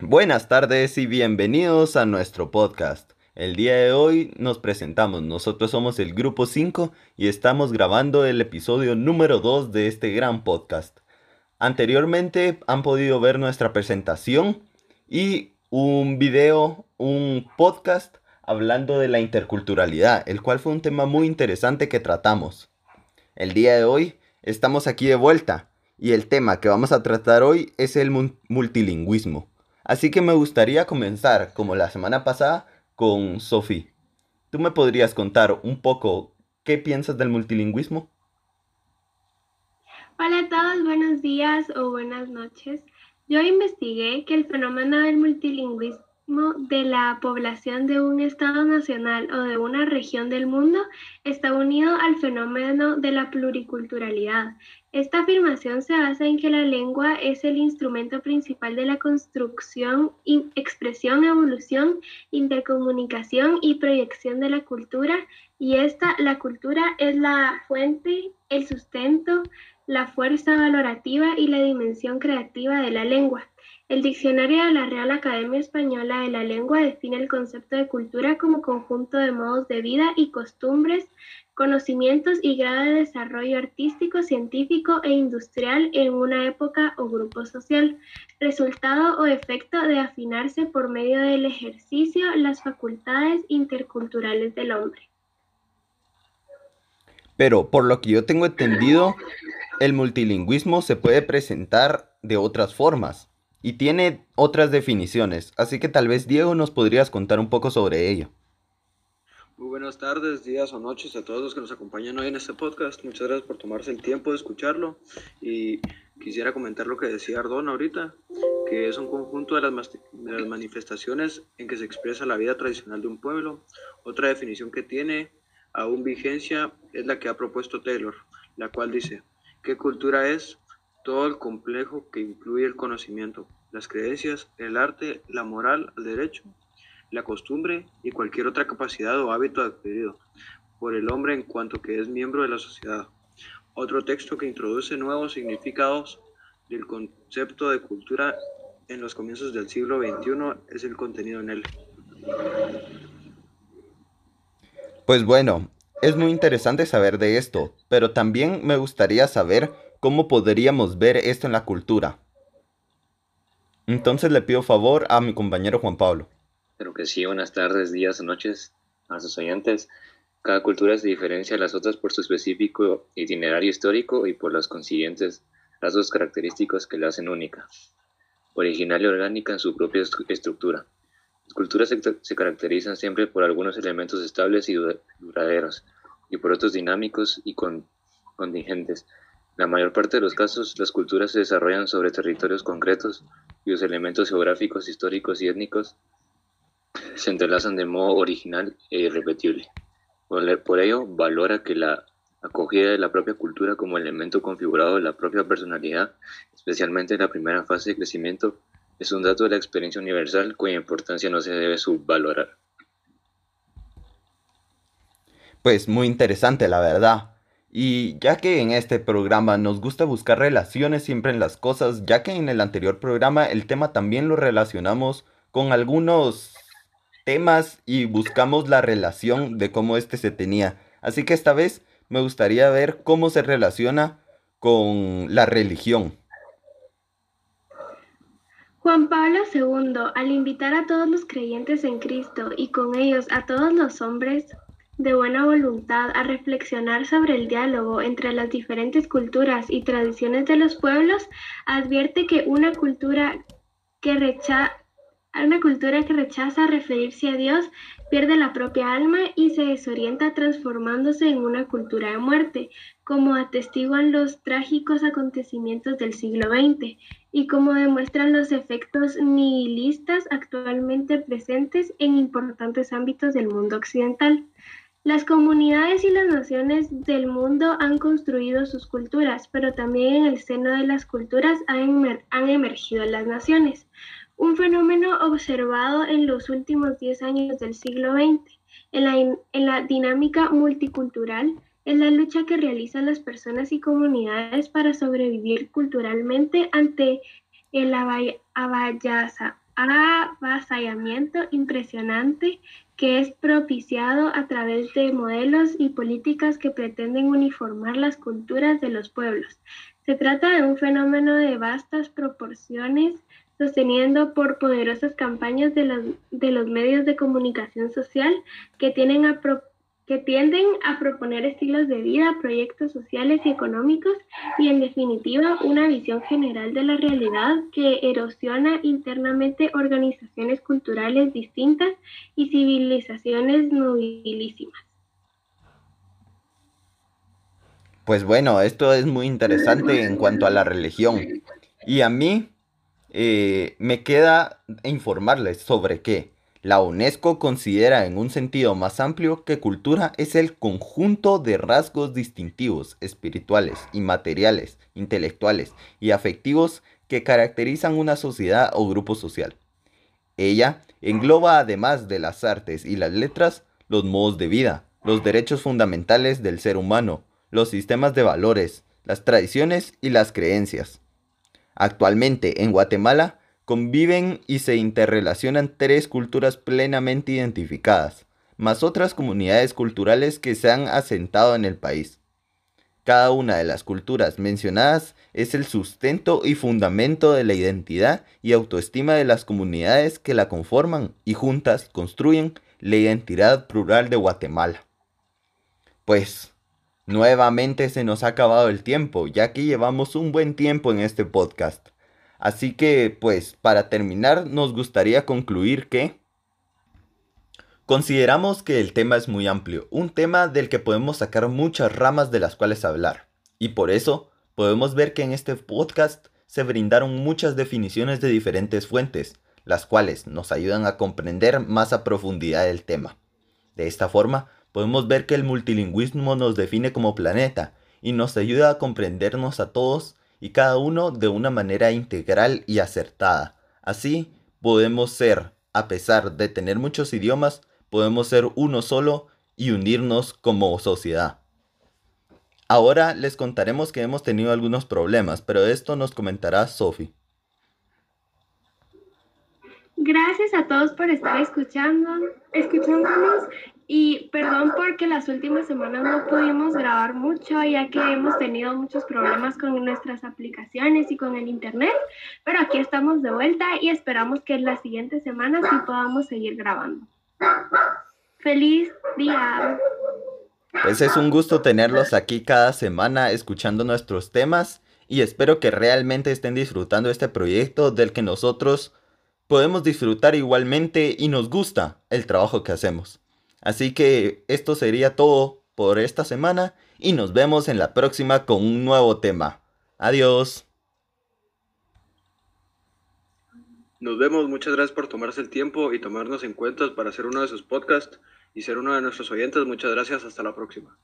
Buenas tardes y bienvenidos a nuestro podcast. El día de hoy nos presentamos, nosotros somos el Grupo 5 y estamos grabando el episodio número 2 de este gran podcast. Anteriormente han podido ver nuestra presentación y un video, un podcast hablando de la interculturalidad, el cual fue un tema muy interesante que tratamos. El día de hoy estamos aquí de vuelta y el tema que vamos a tratar hoy es el multilingüismo. Así que me gustaría comenzar, como la semana pasada, con Sophie. ¿Tú me podrías contar un poco qué piensas del multilingüismo? Hola a todos, buenos días o buenas noches. Yo investigué que el fenómeno del multilingüismo de la población de un Estado nacional o de una región del mundo está unido al fenómeno de la pluriculturalidad. Esta afirmación se basa en que la lengua es el instrumento principal de la construcción, expresión, evolución, intercomunicación y proyección de la cultura y esta, la cultura, es la fuente, el sustento, la fuerza valorativa y la dimensión creativa de la lengua. El Diccionario de la Real Academia Española de la Lengua define el concepto de cultura como conjunto de modos de vida y costumbres, conocimientos y grado de desarrollo artístico, científico e industrial en una época o grupo social, resultado o efecto de afinarse por medio del ejercicio las facultades interculturales del hombre. Pero por lo que yo tengo entendido, el multilingüismo se puede presentar de otras formas y tiene otras definiciones, así que tal vez Diego nos podrías contar un poco sobre ello. Muy buenas tardes, días o noches a todos los que nos acompañan hoy en este podcast. Muchas gracias por tomarse el tiempo de escucharlo y quisiera comentar lo que decía Ardón ahorita, que es un conjunto de las, de las manifestaciones en que se expresa la vida tradicional de un pueblo. Otra definición que tiene aún vigencia es la que ha propuesto Taylor, la cual dice, ¿qué cultura es? Todo el complejo que incluye el conocimiento, las creencias, el arte, la moral, el derecho, la costumbre y cualquier otra capacidad o hábito adquirido por el hombre en cuanto que es miembro de la sociedad. Otro texto que introduce nuevos significados del concepto de cultura en los comienzos del siglo XXI es el contenido en él. Pues bueno, es muy interesante saber de esto, pero también me gustaría saber cómo podríamos ver esto en la cultura. Entonces le pido favor a mi compañero Juan Pablo. Pero que sí, buenas tardes, días noches a sus oyentes. Cada cultura se diferencia de las otras por su específico itinerario histórico y por los consiguientes rasgos característicos que la hacen única, original y orgánica en su propia estructura. Las culturas se, caracterizan siempre por algunos elementos estables y duraderos, y por otros dinámicos y contingentes, la mayor parte de los casos, las culturas se desarrollan sobre territorios concretos cuyos elementos geográficos, históricos y étnicos se entrelazan de modo original e irrepetible. Por ello, valora que la acogida de la propia cultura como elemento configurado de la propia personalidad, especialmente en la primera fase de crecimiento, es un dato de la experiencia universal cuya importancia no se debe subvalorar. Pues muy interesante, la verdad. Y ya que en este programa nos gusta buscar relaciones siempre en las cosas, ya que en el anterior programa el tema también lo relacionamos con algunos temas y buscamos la relación de cómo este se tenía. Así que esta vez me gustaría ver cómo se relaciona con la religión. Juan Pablo II, al invitar a todos los creyentes en Cristo y con ellos a todos los hombres, de buena voluntad a reflexionar sobre el diálogo entre las diferentes culturas y tradiciones de los pueblos, advierte que una cultura que rechaza una cultura que rechaza referirse a Dios pierde la propia alma y se desorienta transformándose en una cultura de muerte, como atestiguan los trágicos acontecimientos del siglo XX y como demuestran los efectos nihilistas actualmente presentes en importantes ámbitos del mundo occidental. Las comunidades y las naciones del mundo han construido sus culturas, pero también en el seno de las culturas han, emergido las naciones. Un fenómeno observado en los últimos 10 años del siglo XX. En la, en dinámica multicultural es la lucha que realizan las personas y comunidades para sobrevivir culturalmente ante el avasallamiento impresionante que es propiciado a través de modelos y políticas que pretenden uniformar las culturas de los pueblos. Se trata de un fenómeno de vastas proporciones sosteniendo por poderosas campañas de los, de los medios de comunicación social que tienen a que tienden a proponer estilos de vida, proyectos sociales y económicos y en definitiva una visión general de la realidad que erosiona internamente organizaciones culturales distintas y civilizaciones nobilísimas. Pues bueno, esto es muy interesante en cuanto a la religión. Y a mí eh, me queda informarles sobre qué. La UNESCO considera en un sentido más amplio que cultura es el conjunto de rasgos distintivos, espirituales, inmateriales, intelectuales y afectivos que caracterizan una sociedad o grupo social. Ella engloba además de las artes y las letras los modos de vida, los derechos fundamentales del ser humano, los sistemas de valores, las tradiciones y las creencias. Actualmente en Guatemala conviven y se interrelacionan tres culturas plenamente identificadas, más otras comunidades culturales que se han asentado en el país. Cada una de las culturas mencionadas es el sustento y fundamento de la identidad y autoestima de las comunidades que la conforman y juntas construyen la identidad plural de Guatemala. Pues, nuevamente se nos ha acabado el tiempo, ya que llevamos un buen tiempo en este podcast. Así que, pues, para terminar, nos gustaría concluir que consideramos que el tema es muy amplio, un tema del que podemos sacar muchas ramas de las cuales hablar. Y por eso, podemos ver que en este podcast se brindaron muchas definiciones de diferentes fuentes, las cuales nos ayudan a comprender más a profundidad el tema. De esta forma, podemos ver que el multilingüismo nos define como planeta y nos ayuda a comprendernos a todos y cada uno de una manera integral y acertada. Así podemos ser, a pesar de tener muchos idiomas, podemos ser uno solo y unirnos como sociedad. Ahora les contaremos que hemos tenido algunos problemas, pero esto nos comentará Sophie. Gracias a todos por estar escuchando, escuchándonos y perdón porque las últimas semanas no pudimos grabar mucho ya que hemos tenido muchos problemas con nuestras aplicaciones y con el internet, pero aquí estamos de vuelta y esperamos que en las siguientes semanas sí podamos seguir grabando. Feliz día. Pues es un gusto tenerlos aquí cada semana escuchando nuestros temas y espero que realmente estén disfrutando este proyecto del que nosotros podemos disfrutar igualmente y nos gusta el trabajo que hacemos. Así que esto sería todo por esta semana y nos vemos en la próxima con un nuevo tema. Adiós. Nos vemos, muchas gracias por tomarse el tiempo y tomarnos en cuenta para hacer uno de sus podcasts y ser uno de nuestros oyentes. Muchas gracias, hasta la próxima.